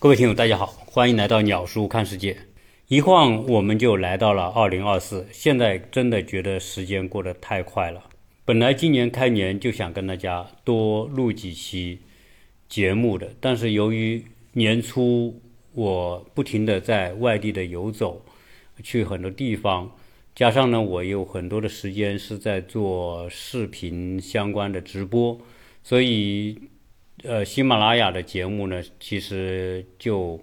各位听友，大家好，欢迎来到鸟叔看世界。一晃我们就来到了二零二四，现在真的觉得时间过得太快了。本来今年开年就想跟大家多录几期节目的，但是由于年初我不停的在外地的游走，去很多地方，加上呢我有很多的时间是在做视频相关的直播，所以。呃，喜马拉雅的节目呢，其实就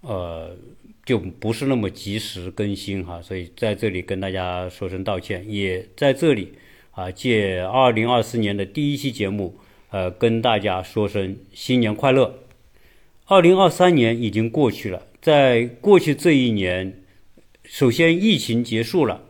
呃就不是那么及时更新哈，所以在这里跟大家说声道歉，也在这里啊借二零二四年的第一期节目，呃跟大家说声新年快乐。二零二三年已经过去了，在过去这一年，首先疫情结束了，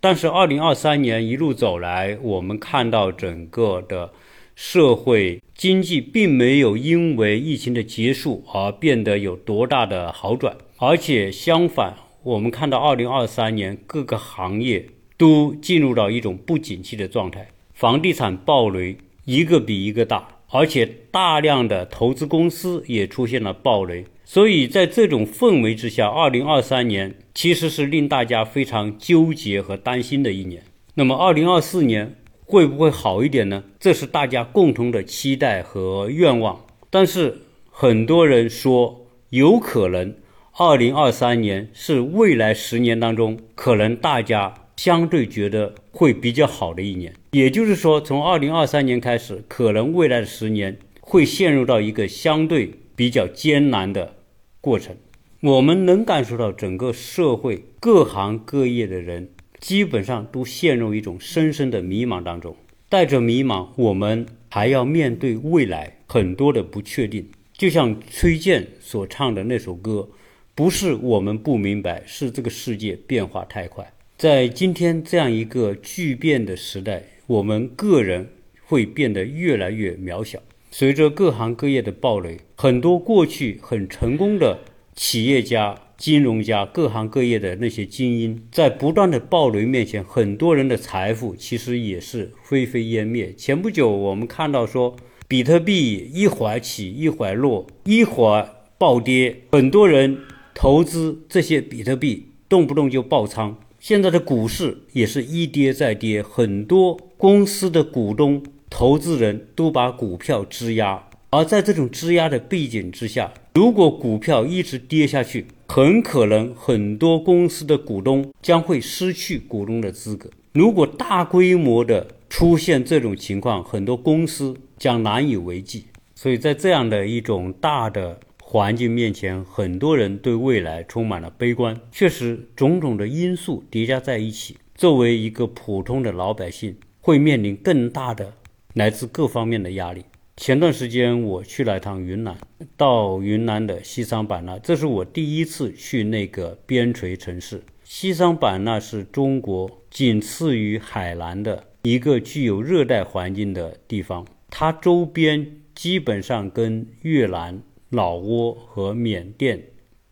但是二零二三年一路走来，我们看到整个的。社会经济并没有因为疫情的结束而变得有多大的好转，而且相反，我们看到二零二三年各个行业都进入到一种不景气的状态，房地产暴雷一个比一个大，而且大量的投资公司也出现了暴雷，所以在这种氛围之下，二零二三年其实是令大家非常纠结和担心的一年。那么，二零二四年。会不会好一点呢？这是大家共同的期待和愿望。但是很多人说，有可能二零二三年是未来十年当中可能大家相对觉得会比较好的一年。也就是说，从二零二三年开始，可能未来的十年会陷入到一个相对比较艰难的过程。我们能感受到整个社会各行各业的人。基本上都陷入一种深深的迷茫当中，带着迷茫，我们还要面对未来很多的不确定。就像崔健所唱的那首歌，不是我们不明白，是这个世界变化太快。在今天这样一个巨变的时代，我们个人会变得越来越渺小。随着各行各业的暴雷，很多过去很成功的企业家。金融家、各行各业的那些精英，在不断的暴雷面前，很多人的财富其实也是灰飞烟灭。前不久，我们看到说，比特币一会儿起，一会儿落，一会儿暴跌，很多人投资这些比特币，动不动就爆仓。现在的股市也是一跌再跌，很多公司的股东、投资人都把股票质押。而在这种质押的背景之下，如果股票一直跌下去，很可能很多公司的股东将会失去股东的资格。如果大规模的出现这种情况，很多公司将难以为继。所以在这样的一种大的环境面前，很多人对未来充满了悲观。确实，种种的因素叠加在一起，作为一个普通的老百姓，会面临更大的来自各方面的压力。前段时间我去了一趟云南，到云南的西双版纳，这是我第一次去那个边陲城市。西双版纳是中国仅次于海南的一个具有热带环境的地方，它周边基本上跟越南、老挝和缅甸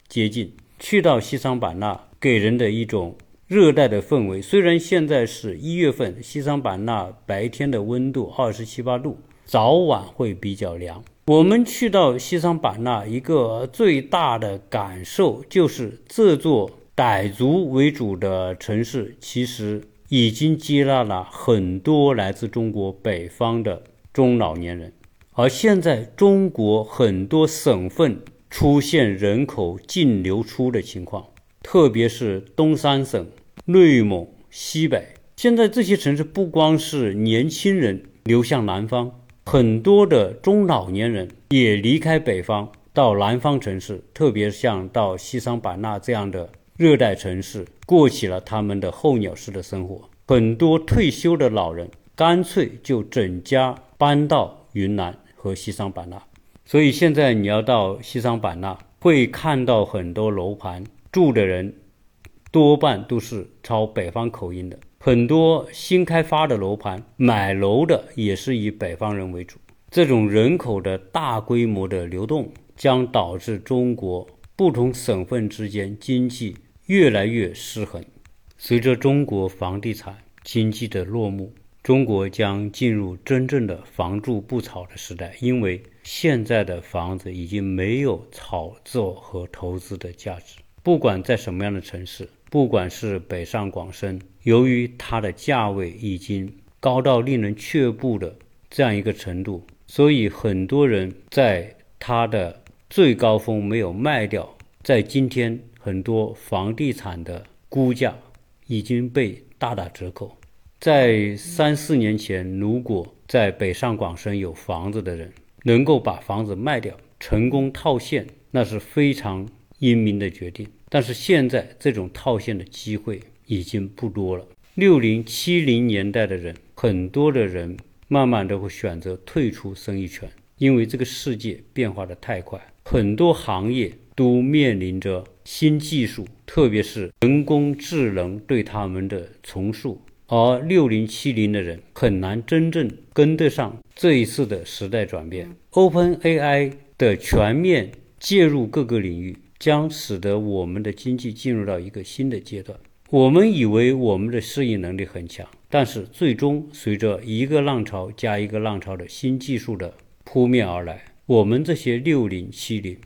接近。去到西双版纳，给人的一种热带的氛围。虽然现在是一月份，西双版纳白天的温度二十七八度。早晚会比较凉。我们去到西双版纳，一个最大的感受就是这座傣族为主的城市，其实已经接纳了很多来自中国北方的中老年人。而现在，中国很多省份出现人口净流出的情况，特别是东三省、内蒙、西北。现在这些城市不光是年轻人流向南方。很多的中老年人也离开北方到南方城市，特别像到西双版纳这样的热带城市，过起了他们的候鸟式的生活。很多退休的老人干脆就整家搬到云南和西双版纳。所以现在你要到西双版纳，会看到很多楼盘住的人多半都是操北方口音的。很多新开发的楼盘，买楼的也是以北方人为主。这种人口的大规模的流动，将导致中国不同省份之间经济越来越失衡。随着中国房地产经济的落幕，中国将进入真正的“房住不炒”的时代。因为现在的房子已经没有炒作和投资的价值。不管在什么样的城市，不管是北上广深，由于它的价位已经高到令人却步的这样一个程度，所以很多人在它的最高峰没有卖掉。在今天，很多房地产的估价已经被大打折扣。在三四年前，如果在北上广深有房子的人能够把房子卖掉，成功套现，那是非常英明的决定。但是现在这种套现的机会已经不多了。六零七零年代的人，很多的人慢慢的会选择退出生意圈，因为这个世界变化的太快，很多行业。都面临着新技术，特别是人工智能对他们的重塑，而六零七零的人很难真正跟得上这一次的时代转变。Open AI 的全面介入各个领域，将使得我们的经济进入到一个新的阶段。我们以为我们的适应能力很强，但是最终随着一个浪潮加一个浪潮的新技术的扑面而来，我们这些六零七零。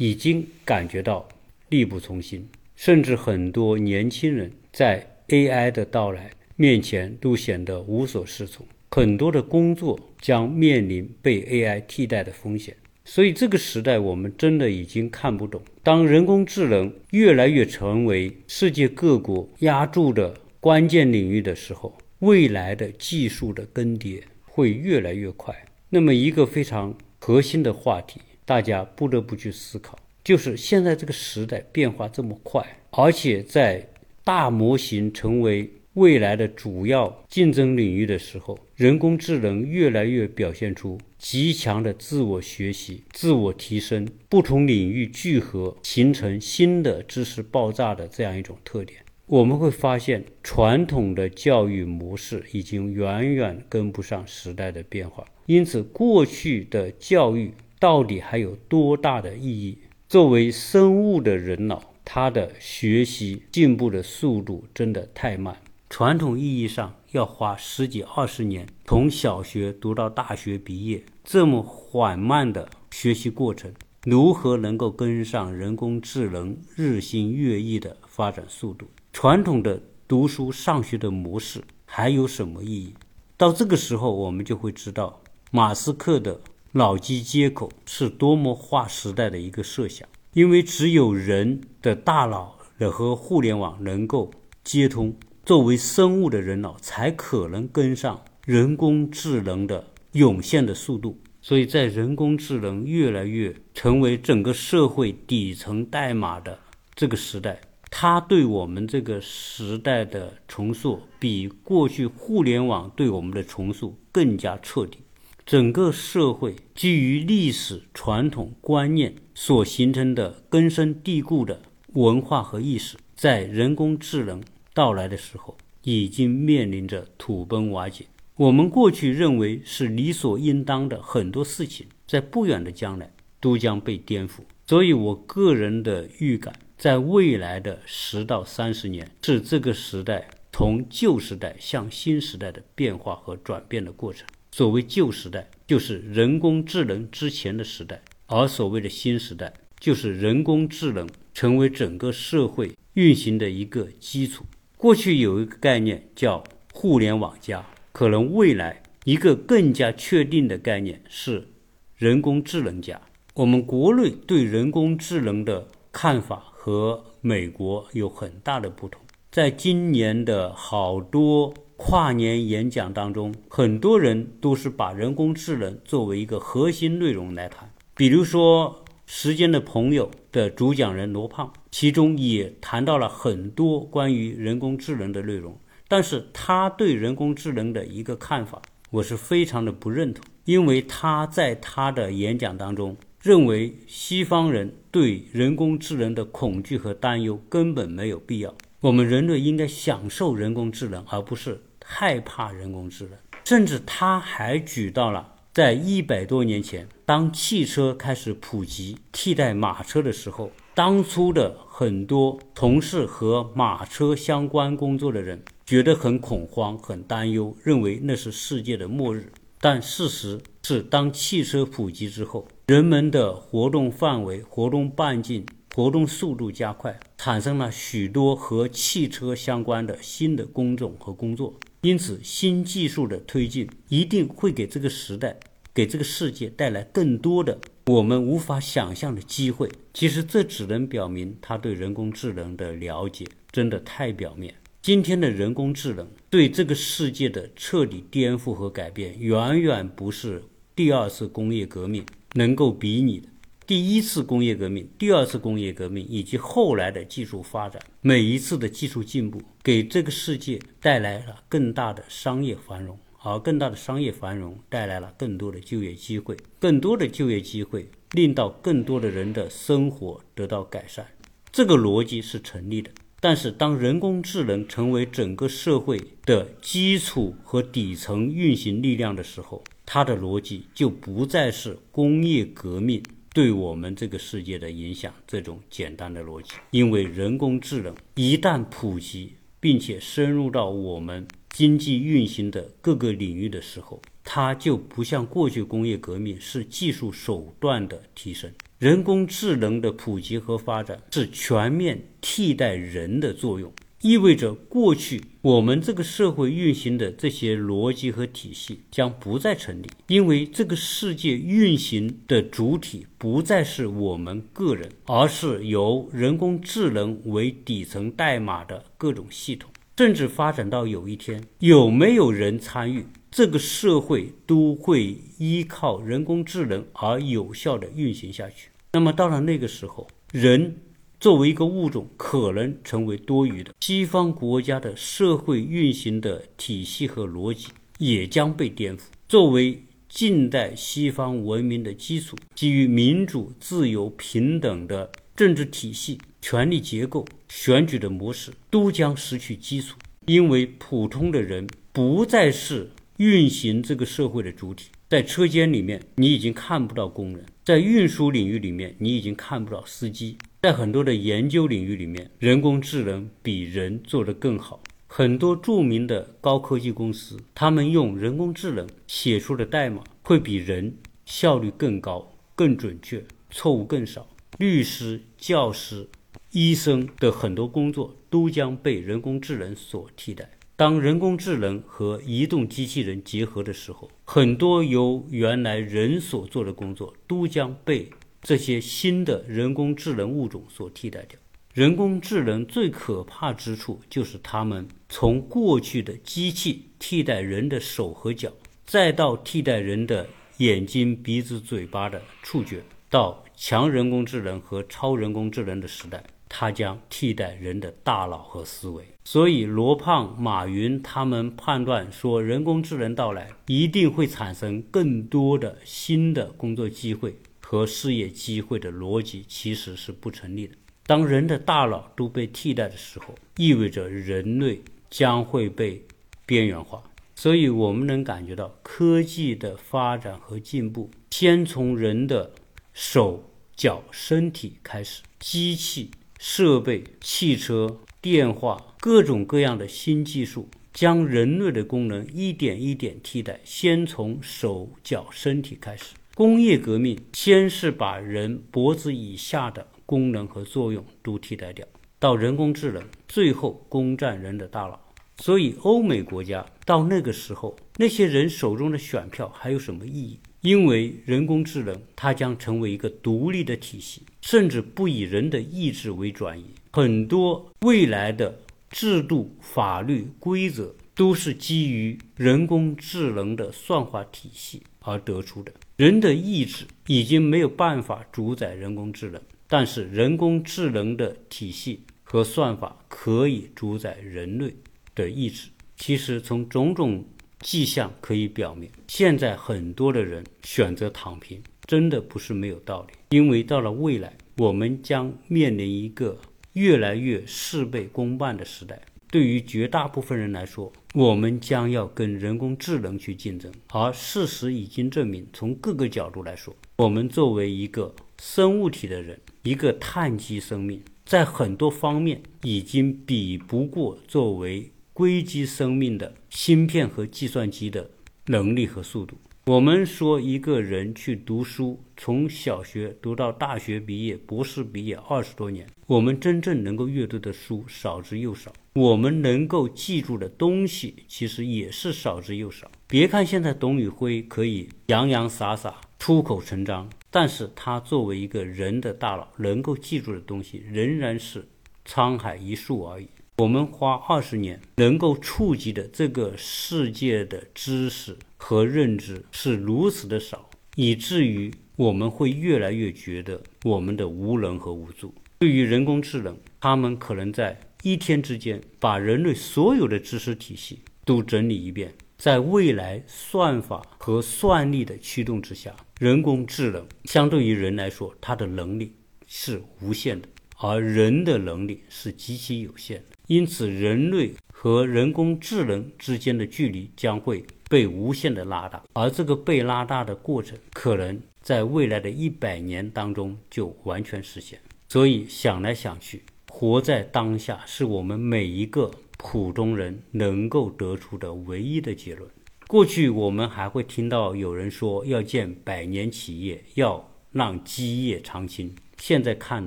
已经感觉到力不从心，甚至很多年轻人在 AI 的到来面前都显得无所适从，很多的工作将面临被 AI 替代的风险。所以这个时代我们真的已经看不懂。当人工智能越来越成为世界各国压住的关键领域的时候，未来的技术的更迭会越来越快。那么一个非常核心的话题。大家不得不去思考，就是现在这个时代变化这么快，而且在大模型成为未来的主要竞争领域的时候，人工智能越来越表现出极强的自我学习、自我提升、不同领域聚合形成新的知识爆炸的这样一种特点。我们会发现，传统的教育模式已经远远跟不上时代的变化，因此过去的教育。到底还有多大的意义？作为生物的人脑，它的学习进步的速度真的太慢。传统意义上要花十几二十年，从小学读到大学毕业，这么缓慢的学习过程，如何能够跟上人工智能日新月异的发展速度？传统的读书上学的模式还有什么意义？到这个时候，我们就会知道马斯克的。脑机接口是多么划时代的一个设想，因为只有人的大脑和互联网能够接通，作为生物的人脑才可能跟上人工智能的涌现的速度。所以在人工智能越来越成为整个社会底层代码的这个时代，它对我们这个时代的重塑，比过去互联网对我们的重塑更加彻底。整个社会基于历史传统观念所形成的根深蒂固的文化和意识，在人工智能到来的时候，已经面临着土崩瓦解。我们过去认为是理所应当的很多事情，在不远的将来都将被颠覆。所以，我个人的预感，在未来的十到三十年，是这个时代从旧时代向新时代的变化和转变的过程。所谓旧时代，就是人工智能之前的时代；而所谓的新时代，就是人工智能成为整个社会运行的一个基础。过去有一个概念叫“互联网加”，可能未来一个更加确定的概念是“人工智能加”。我们国内对人工智能的看法和美国有很大的不同。在今年的好多。跨年演讲当中，很多人都是把人工智能作为一个核心内容来谈。比如说，《时间的朋友》的主讲人罗胖，其中也谈到了很多关于人工智能的内容。但是他对人工智能的一个看法，我是非常的不认同，因为他在他的演讲当中认为，西方人对人工智能的恐惧和担忧根本没有必要。我们人类应该享受人工智能，而不是。害怕人工智能，甚至他还举到了在一百多年前，当汽车开始普及替代马车的时候，当初的很多从事和马车相关工作的人觉得很恐慌、很担忧，认为那是世界的末日。但事实是，当汽车普及之后，人们的活动范围、活动半径、活动速度加快，产生了许多和汽车相关的新的工种和工作。因此，新技术的推进一定会给这个时代、给这个世界带来更多的我们无法想象的机会。其实，这只能表明他对人工智能的了解真的太表面。今天的人工智能对这个世界的彻底颠覆和改变，远远不是第二次工业革命能够比拟的。第一次工业革命、第二次工业革命以及后来的技术发展，每一次的技术进步，给这个世界带来了更大的商业繁荣，而更大的商业繁荣带来了更多的就业机会，更多的就业机会令到更多的人的生活得到改善，这个逻辑是成立的。但是，当人工智能成为整个社会的基础和底层运行力量的时候，它的逻辑就不再是工业革命。对我们这个世界的影响，这种简单的逻辑，因为人工智能一旦普及，并且深入到我们经济运行的各个领域的时候，它就不像过去工业革命是技术手段的提升，人工智能的普及和发展是全面替代人的作用。意味着过去我们这个社会运行的这些逻辑和体系将不再成立，因为这个世界运行的主体不再是我们个人，而是由人工智能为底层代码的各种系统。甚至发展到有一天，有没有人参与，这个社会都会依靠人工智能而有效的运行下去。那么到了那个时候，人。作为一个物种，可能成为多余的。西方国家的社会运行的体系和逻辑也将被颠覆。作为近代西方文明的基础，基于民主、自由、平等的政治体系、权力结构、选举的模式，都将失去基础，因为普通的人不再是运行这个社会的主体。在车间里面，你已经看不到工人；在运输领域里面，你已经看不到司机。在很多的研究领域里面，人工智能比人做得更好。很多著名的高科技公司，他们用人工智能写出的代码会比人效率更高、更准确，错误更少。律师、教师、医生的很多工作都将被人工智能所替代。当人工智能和移动机器人结合的时候，很多由原来人所做的工作都将被。这些新的人工智能物种所替代掉。人工智能最可怕之处就是它们从过去的机器替代人的手和脚，再到替代人的眼睛、鼻子、嘴巴的触觉，到强人工智能和超人工智能的时代，它将替代人的大脑和思维。所以，罗胖、马云他们判断说，人工智能到来一定会产生更多的新的工作机会。和事业机会的逻辑其实是不成立的。当人的大脑都被替代的时候，意味着人类将会被边缘化。所以，我们能感觉到科技的发展和进步，先从人的手脚身体开始，机器设备、汽车、电话，各种各样的新技术将人类的功能一点一点替代。先从手脚身体开始。工业革命先是把人脖子以下的功能和作用都替代掉，到人工智能，最后攻占人的大脑。所以，欧美国家到那个时候，那些人手中的选票还有什么意义？因为人工智能它将成为一个独立的体系，甚至不以人的意志为转移。很多未来的制度、法律规则都是基于人工智能的算法体系而得出的。人的意志已经没有办法主宰人工智能，但是人工智能的体系和算法可以主宰人类的意志。其实，从种种迹象可以表明，现在很多的人选择躺平，真的不是没有道理。因为到了未来，我们将面临一个越来越事倍功半的时代。对于绝大部分人来说，我们将要跟人工智能去竞争，而事实已经证明，从各个角度来说，我们作为一个生物体的人，一个碳基生命，在很多方面已经比不过作为硅基生命的芯片和计算机的能力和速度。我们说一个人去读书，从小学读到大学毕业、博士毕业二十多年，我们真正能够阅读的书少之又少，我们能够记住的东西其实也是少之又少。别看现在董宇辉可以洋洋洒洒、出口成章，但是他作为一个人的大脑，能够记住的东西仍然是沧海一粟而已。我们花二十年能够触及的这个世界的知识和认知是如此的少，以至于我们会越来越觉得我们的无能和无助。对于人工智能，他们可能在一天之间把人类所有的知识体系都整理一遍。在未来算法和算力的驱动之下，人工智能相对于人来说，它的能力是无限的，而人的能力是极其有限的。因此，人类和人工智能之间的距离将会被无限的拉大，而这个被拉大的过程，可能在未来的一百年当中就完全实现。所以，想来想去，活在当下是我们每一个普通人能够得出的唯一的结论。过去，我们还会听到有人说要建百年企业，要让基业长青。现在看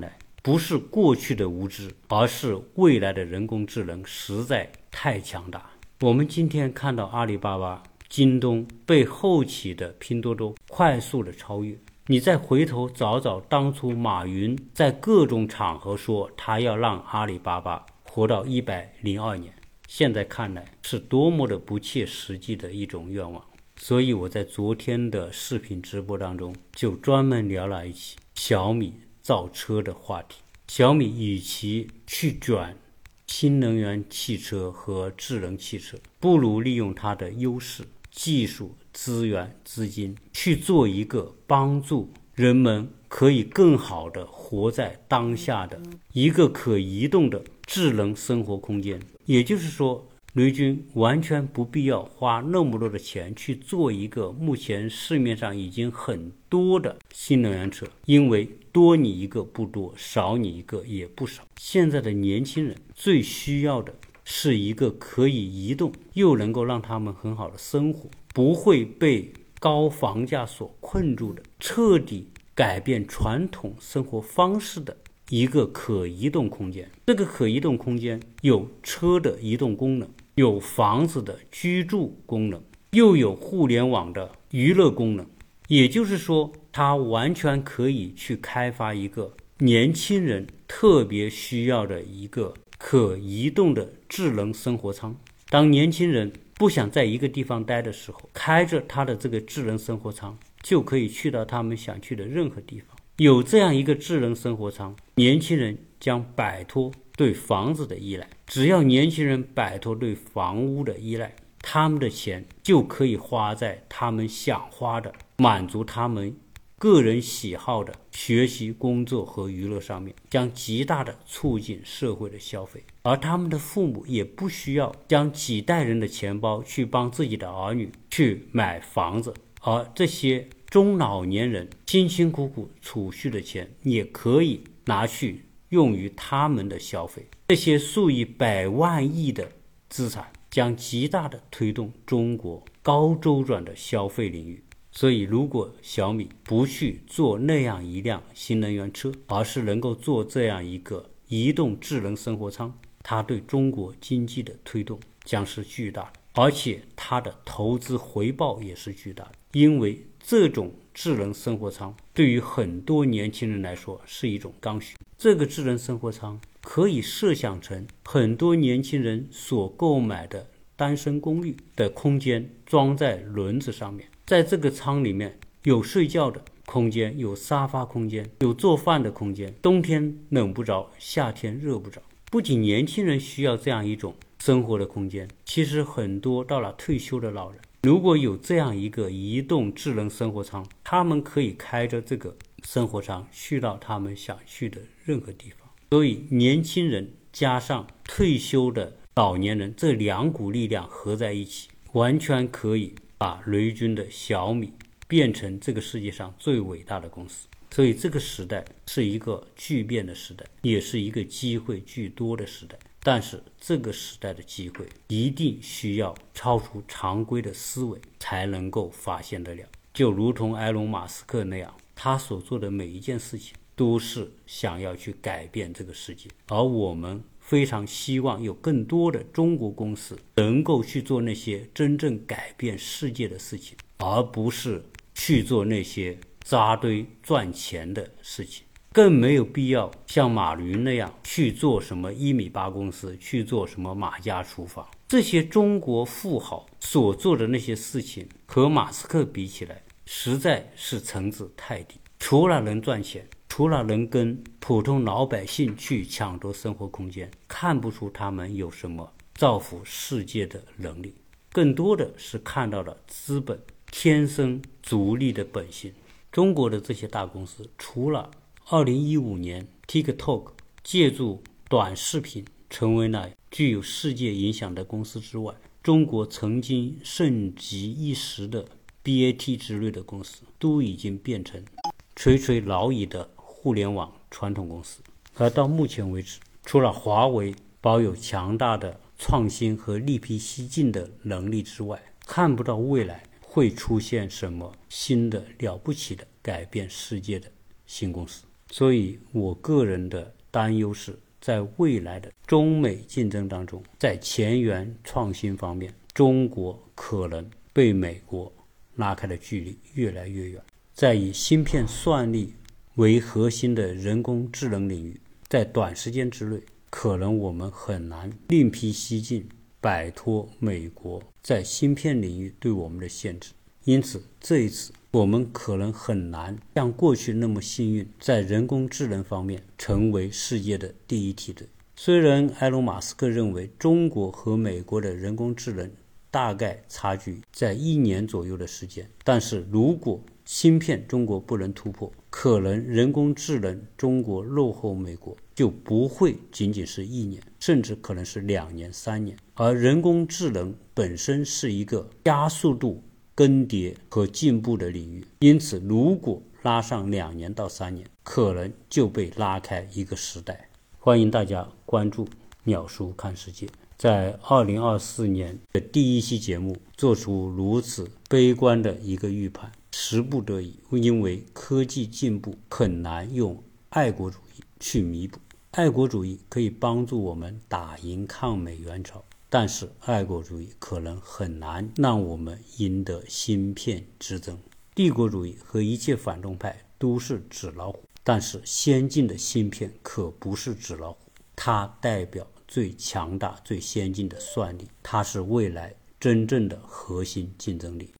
来，不是过去的无知，而是未来的人工智能实在太强大。我们今天看到阿里巴巴、京东被后起的拼多多快速的超越，你再回头找找当初马云在各种场合说他要让阿里巴巴活到一百零二年，现在看来是多么的不切实际的一种愿望。所以我在昨天的视频直播当中就专门聊了一起小米。造车的话题，小米与其去转新能源汽车和智能汽车，不如利用它的优势、技术、资源、资金，去做一个帮助人们可以更好的活在当下的一个可移动的智能生活空间。也就是说。雷军完全不必要花那么多的钱去做一个目前市面上已经很多的新能源车，因为多你一个不多，少你一个也不少。现在的年轻人最需要的是一个可以移动，又能够让他们很好的生活，不会被高房价所困住的，彻底改变传统生活方式的。一个可移动空间，这个可移动空间有车的移动功能，有房子的居住功能，又有互联网的娱乐功能。也就是说，它完全可以去开发一个年轻人特别需要的一个可移动的智能生活舱。当年轻人不想在一个地方待的时候，开着他的这个智能生活舱，就可以去到他们想去的任何地方。有这样一个智能生活舱，年轻人将摆脱对房子的依赖。只要年轻人摆脱对房屋的依赖，他们的钱就可以花在他们想花的、满足他们个人喜好的学习、工作和娱乐上面，将极大的促进社会的消费。而他们的父母也不需要将几代人的钱包去帮自己的儿女去买房子，而这些。中老年人辛辛苦苦储蓄的钱，也可以拿去用于他们的消费。这些数以百万亿的资产，将极大的推动中国高周转的消费领域。所以，如果小米不去做那样一辆新能源车，而是能够做这样一个移动智能生活舱，它对中国经济的推动将是巨大的，而且它的投资回报也是巨大的，因为。这种智能生活舱对于很多年轻人来说是一种刚需。这个智能生活舱可以设想成很多年轻人所购买的单身公寓的空间，装在轮子上面。在这个舱里面有睡觉的空间，有沙发空间，有做饭的空间。冬天冷不着，夏天热不着。不仅年轻人需要这样一种生活的空间，其实很多到了退休的老人。如果有这样一个移动智能生活舱，他们可以开着这个生活舱去到他们想去的任何地方。所以，年轻人加上退休的老年人这两股力量合在一起，完全可以把雷军的小米变成这个世界上最伟大的公司。所以，这个时代是一个巨变的时代，也是一个机会巨多的时代。但是这个时代的机会一定需要超出常规的思维才能够发现得了。就如同埃隆·马斯克那样，他所做的每一件事情都是想要去改变这个世界，而我们非常希望有更多的中国公司能够去做那些真正改变世界的事情，而不是去做那些扎堆赚钱的事情。更没有必要像马云那样去做什么一米八公司，去做什么马家厨房。这些中国富豪所做的那些事情，和马斯克比起来，实在是层次太低。除了能赚钱，除了能跟普通老百姓去抢夺生活空间，看不出他们有什么造福世界的能力。更多的是看到了资本天生逐利的本性。中国的这些大公司，除了二零一五年，TikTok 借助短视频成为了具有世界影响的公司之外，中国曾经盛极一时的 BAT 之类的公司，都已经变成垂垂老矣的互联网传统公司。而到目前为止，除了华为保有强大的创新和力辟蹊径的能力之外，看不到未来会出现什么新的了不起的改变世界的新公司。所以，我个人的担忧是，在未来的中美竞争当中，在前沿创新方面，中国可能被美国拉开的距离越来越远。在以芯片算力为核心的人工智能领域，在短时间之内，可能我们很难另辟蹊径，摆脱美国在芯片领域对我们的限制。因此，这一次。我们可能很难像过去那么幸运，在人工智能方面成为世界的第一梯队。虽然埃隆·马斯克认为中国和美国的人工智能大概差距在一年左右的时间，但是如果芯片中国不能突破，可能人工智能中国落后美国就不会仅仅是一年，甚至可能是两年、三年。而人工智能本身是一个加速度。更迭和进步的领域，因此，如果拉上两年到三年，可能就被拉开一个时代。欢迎大家关注鸟叔看世界。在二零二四年的第一期节目做出如此悲观的一个预判，时不得已，因为科技进步很难用爱国主义去弥补。爱国主义可以帮助我们打赢抗美援朝。但是，爱国主义可能很难让我们赢得芯片之争。帝国主义和一切反动派都是纸老虎，但是先进的芯片可不是纸老虎，它代表最强大、最先进的算力，它是未来真正的核心竞争力。